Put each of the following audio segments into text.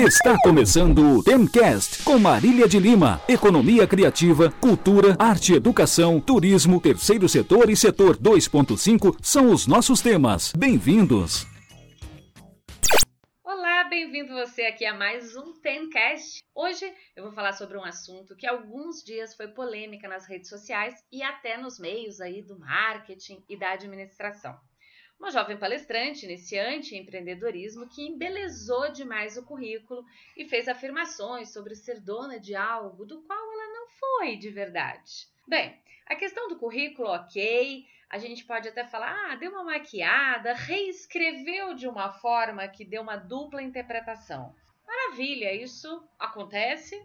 Está começando o Temcast com Marília de Lima. Economia criativa, cultura, arte, educação, turismo, terceiro setor e setor 2.5 são os nossos temas. Bem-vindos. Olá, bem-vindo você aqui a mais um Temcast. Hoje eu vou falar sobre um assunto que alguns dias foi polêmica nas redes sociais e até nos meios aí do marketing e da administração uma jovem palestrante iniciante em empreendedorismo que embelezou demais o currículo e fez afirmações sobre ser dona de algo do qual ela não foi de verdade. Bem, a questão do currículo, ok, a gente pode até falar, ah, deu uma maquiada, reescreveu de uma forma que deu uma dupla interpretação. Maravilha, isso acontece.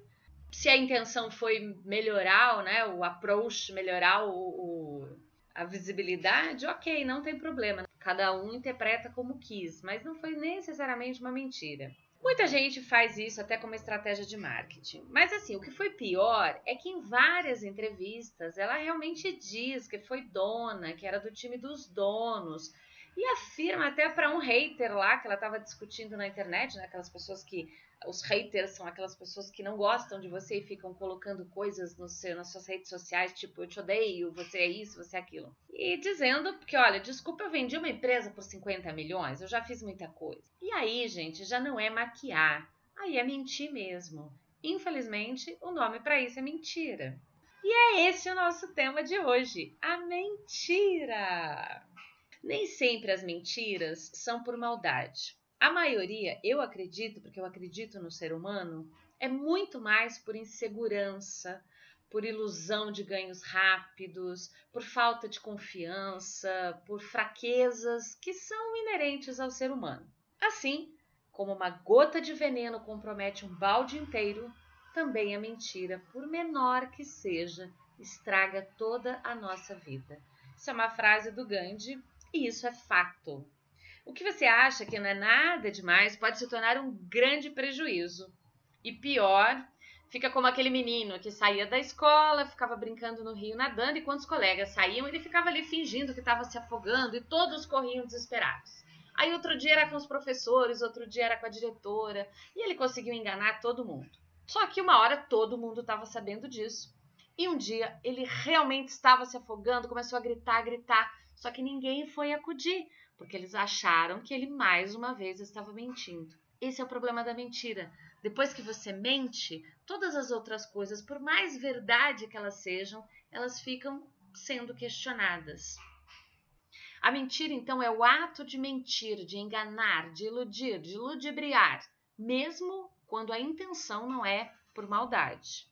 Se a intenção foi melhorar, né, o approach, melhorar o, o a visibilidade, ok, não tem problema. Cada um interpreta como quis, mas não foi necessariamente uma mentira. Muita gente faz isso até como estratégia de marketing. Mas assim, o que foi pior é que em várias entrevistas ela realmente diz que foi dona, que era do time dos donos, e afirma até para um hater lá que ela estava discutindo na internet, né, aquelas pessoas que os haters são aquelas pessoas que não gostam de você e ficam colocando coisas no seu, nas suas redes sociais, tipo, eu te odeio, você é isso, você é aquilo. E dizendo que, olha, desculpa, eu vendi uma empresa por 50 milhões, eu já fiz muita coisa. E aí, gente, já não é maquiar, aí é mentir mesmo. Infelizmente, o nome para isso é mentira. E é esse o nosso tema de hoje: a mentira. Nem sempre as mentiras são por maldade. A maioria, eu acredito, porque eu acredito no ser humano, é muito mais por insegurança, por ilusão de ganhos rápidos, por falta de confiança, por fraquezas que são inerentes ao ser humano. Assim, como uma gota de veneno compromete um balde inteiro, também a mentira, por menor que seja, estraga toda a nossa vida. Isso é uma frase do Gandhi e isso é fato. O que você acha que não é nada demais pode se tornar um grande prejuízo. E pior, fica como aquele menino que saía da escola, ficava brincando no rio nadando, e quando os colegas saíam, ele ficava ali fingindo que estava se afogando e todos corriam desesperados. Aí outro dia era com os professores, outro dia era com a diretora, e ele conseguiu enganar todo mundo. Só que uma hora todo mundo estava sabendo disso. E um dia ele realmente estava se afogando, começou a gritar, gritar, só que ninguém foi acudir, porque eles acharam que ele mais uma vez estava mentindo. Esse é o problema da mentira. Depois que você mente, todas as outras coisas, por mais verdade que elas sejam, elas ficam sendo questionadas. A mentira, então, é o ato de mentir, de enganar, de iludir, de ludibriar, mesmo quando a intenção não é por maldade.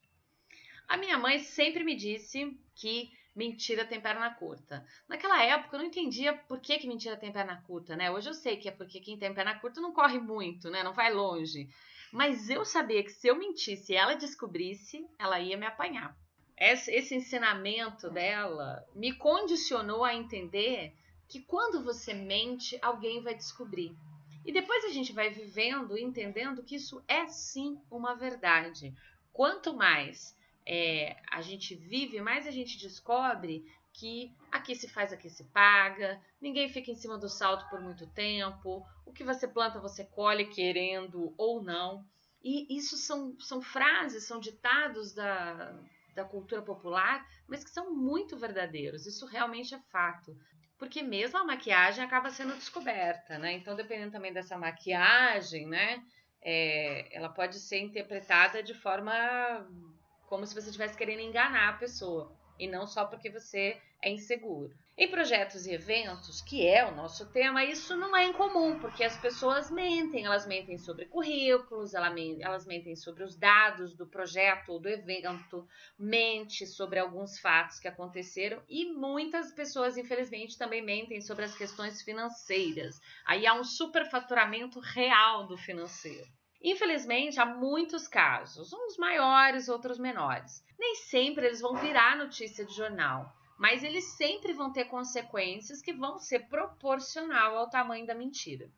A minha mãe sempre me disse que mentira tem perna curta. Naquela época eu não entendia por que, que mentira tem perna curta, né? Hoje eu sei que é porque quem tem perna curta não corre muito, né? Não vai longe. Mas eu sabia que se eu mentisse e ela descobrisse, ela ia me apanhar. Esse, esse ensinamento dela me condicionou a entender que quando você mente, alguém vai descobrir. E depois a gente vai vivendo e entendendo que isso é sim uma verdade. Quanto mais é, a gente vive, mais a gente descobre que aqui se faz, aqui se paga, ninguém fica em cima do salto por muito tempo, o que você planta você colhe querendo ou não. E isso são, são frases, são ditados da, da cultura popular, mas que são muito verdadeiros. Isso realmente é fato. Porque mesmo a maquiagem acaba sendo descoberta, né? Então, dependendo também dessa maquiagem, né? É, ela pode ser interpretada de forma como se você estivesse querendo enganar a pessoa e não só porque você é inseguro. Em projetos e eventos, que é o nosso tema, isso não é incomum, porque as pessoas mentem, elas mentem sobre currículos, elas mentem sobre os dados do projeto ou do evento, mente sobre alguns fatos que aconteceram e muitas pessoas, infelizmente, também mentem sobre as questões financeiras. Aí há um superfaturamento real do financeiro. Infelizmente, há muitos casos, uns maiores, outros menores. Nem sempre eles vão virar notícia de jornal, mas eles sempre vão ter consequências que vão ser proporcional ao tamanho da mentira.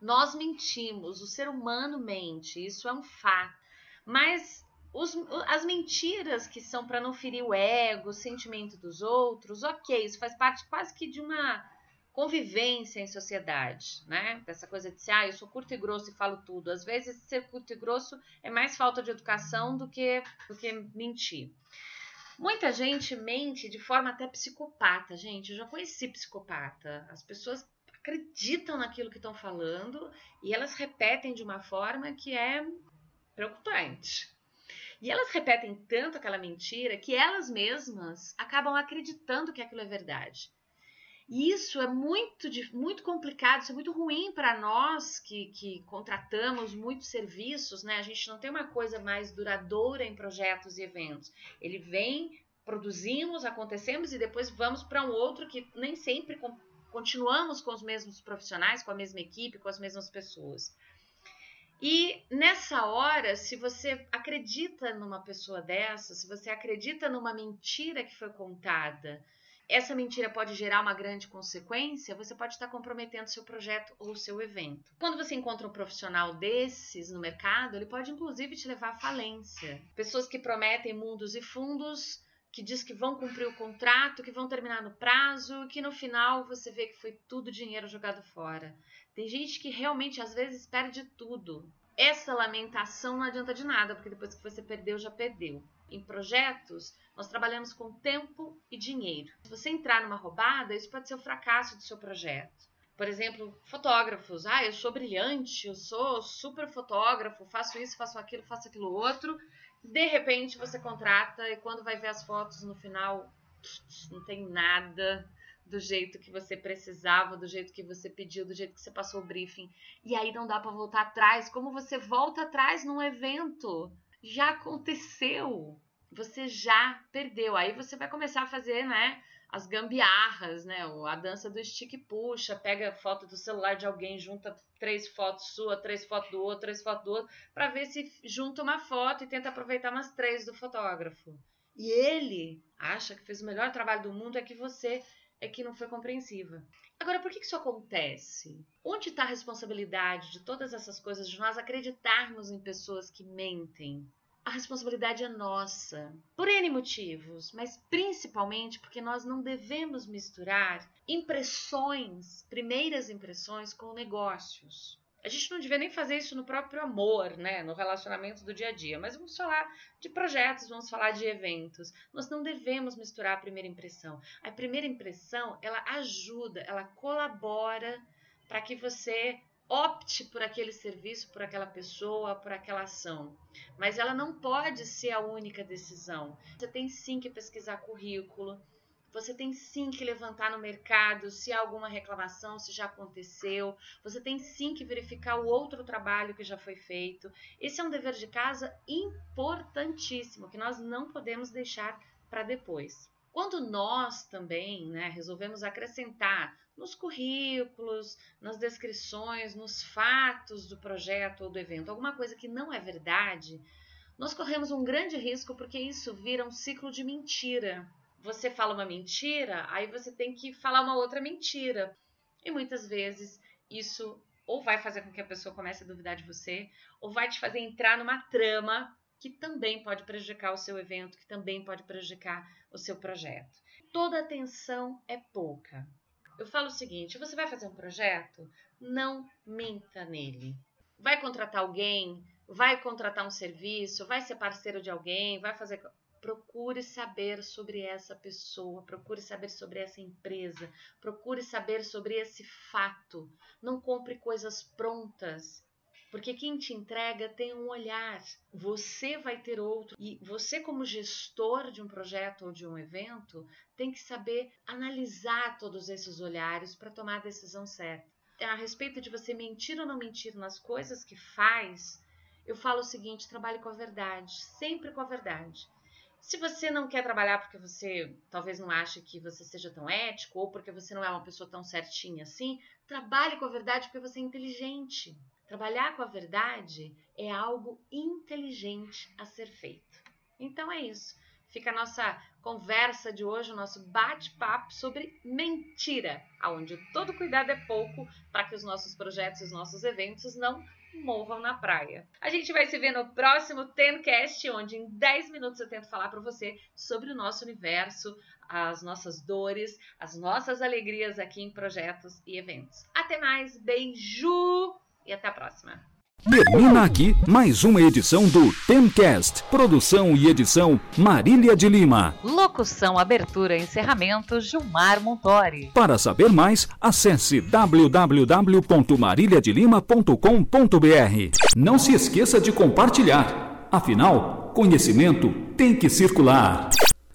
Nós mentimos, o ser humano mente, isso é um fato. Mas os, as mentiras que são para não ferir o ego, o sentimento dos outros, ok, isso faz parte quase que de uma convivência em sociedade, né? Dessa coisa de ser, ah, eu sou curto e grosso e falo tudo. Às vezes, ser curto e grosso é mais falta de educação do que, do que mentir. Muita gente mente de forma até psicopata, gente. Eu já conheci psicopata. As pessoas acreditam naquilo que estão falando e elas repetem de uma forma que é preocupante. E elas repetem tanto aquela mentira que elas mesmas acabam acreditando que aquilo é verdade. E isso é muito, muito complicado, isso é muito ruim para nós que, que contratamos muitos serviços, né? A gente não tem uma coisa mais duradoura em projetos e eventos. Ele vem, produzimos, acontecemos e depois vamos para um outro que nem sempre continuamos com os mesmos profissionais, com a mesma equipe, com as mesmas pessoas. E nessa hora, se você acredita numa pessoa dessa, se você acredita numa mentira que foi contada, essa mentira pode gerar uma grande consequência, você pode estar comprometendo seu projeto ou seu evento. Quando você encontra um profissional desses no mercado, ele pode inclusive te levar à falência. Pessoas que prometem mundos e fundos que diz que vão cumprir o contrato, que vão terminar no prazo, que no final você vê que foi tudo dinheiro jogado fora. Tem gente que realmente às vezes perde tudo. Essa lamentação não adianta de nada, porque depois que você perdeu, já perdeu. Em projetos, nós trabalhamos com tempo e dinheiro. Se você entrar numa roubada, isso pode ser o fracasso do seu projeto. Por exemplo, fotógrafos. Ah, eu sou brilhante, eu sou super fotógrafo, faço isso, faço aquilo, faço aquilo outro de repente você contrata e quando vai ver as fotos no final, não tem nada do jeito que você precisava, do jeito que você pediu, do jeito que você passou o briefing. E aí não dá para voltar atrás. Como você volta atrás num evento? Já aconteceu. Você já perdeu. Aí você vai começar a fazer, né, as gambiarras, né? A dança do stick puxa, pega foto do celular de alguém, junta três fotos sua, três fotos do outro, três fotos do outro, para ver se junta uma foto e tenta aproveitar umas três do fotógrafo. E ele acha que fez o melhor trabalho do mundo é que você é que não foi compreensiva. Agora, por que isso acontece? Onde está a responsabilidade de todas essas coisas, de nós acreditarmos em pessoas que mentem? a responsabilidade é nossa, por N motivos, mas principalmente porque nós não devemos misturar impressões, primeiras impressões, com negócios. A gente não devia nem fazer isso no próprio amor, né, no relacionamento do dia a dia, mas vamos falar de projetos, vamos falar de eventos. Nós não devemos misturar a primeira impressão. A primeira impressão, ela ajuda, ela colabora para que você opte por aquele serviço, por aquela pessoa, por aquela ação. Mas ela não pode ser a única decisão. Você tem sim que pesquisar currículo, você tem sim que levantar no mercado se há alguma reclamação, se já aconteceu. Você tem sim que verificar o outro trabalho que já foi feito. Esse é um dever de casa importantíssimo que nós não podemos deixar para depois. Quando nós também né, resolvemos acrescentar nos currículos, nas descrições, nos fatos do projeto ou do evento alguma coisa que não é verdade, nós corremos um grande risco porque isso vira um ciclo de mentira. Você fala uma mentira, aí você tem que falar uma outra mentira. E muitas vezes isso ou vai fazer com que a pessoa comece a duvidar de você, ou vai te fazer entrar numa trama que também pode prejudicar o seu evento, que também pode prejudicar o seu projeto. Toda atenção é pouca. Eu falo o seguinte: você vai fazer um projeto? Não minta nele. Vai contratar alguém, vai contratar um serviço, vai ser parceiro de alguém, vai fazer. Procure saber sobre essa pessoa, procure saber sobre essa empresa, procure saber sobre esse fato. Não compre coisas prontas porque quem te entrega tem um olhar, você vai ter outro. E você, como gestor de um projeto ou de um evento, tem que saber analisar todos esses olhares para tomar a decisão certa. A respeito de você mentir ou não mentir nas coisas que faz, eu falo o seguinte: trabalhe com a verdade, sempre com a verdade. Se você não quer trabalhar porque você talvez não ache que você seja tão ético ou porque você não é uma pessoa tão certinha assim, trabalhe com a verdade porque você é inteligente. Trabalhar com a verdade é algo inteligente a ser feito. Então é isso. Fica a nossa conversa de hoje, o nosso bate-papo sobre mentira, onde todo cuidado é pouco para que os nossos projetos e os nossos eventos não morram na praia. A gente vai se ver no próximo Tencast, onde em 10 minutos eu tento falar para você sobre o nosso universo, as nossas dores, as nossas alegrias aqui em projetos e eventos. Até mais, beijo e até a próxima. Termina aqui mais uma edição do Temcast. Produção e edição Marília de Lima. Locução, abertura e encerramento Gilmar Montori. Para saber mais, acesse www.mariliadelima.com.br. Não se esqueça de compartilhar. Afinal, conhecimento tem que circular.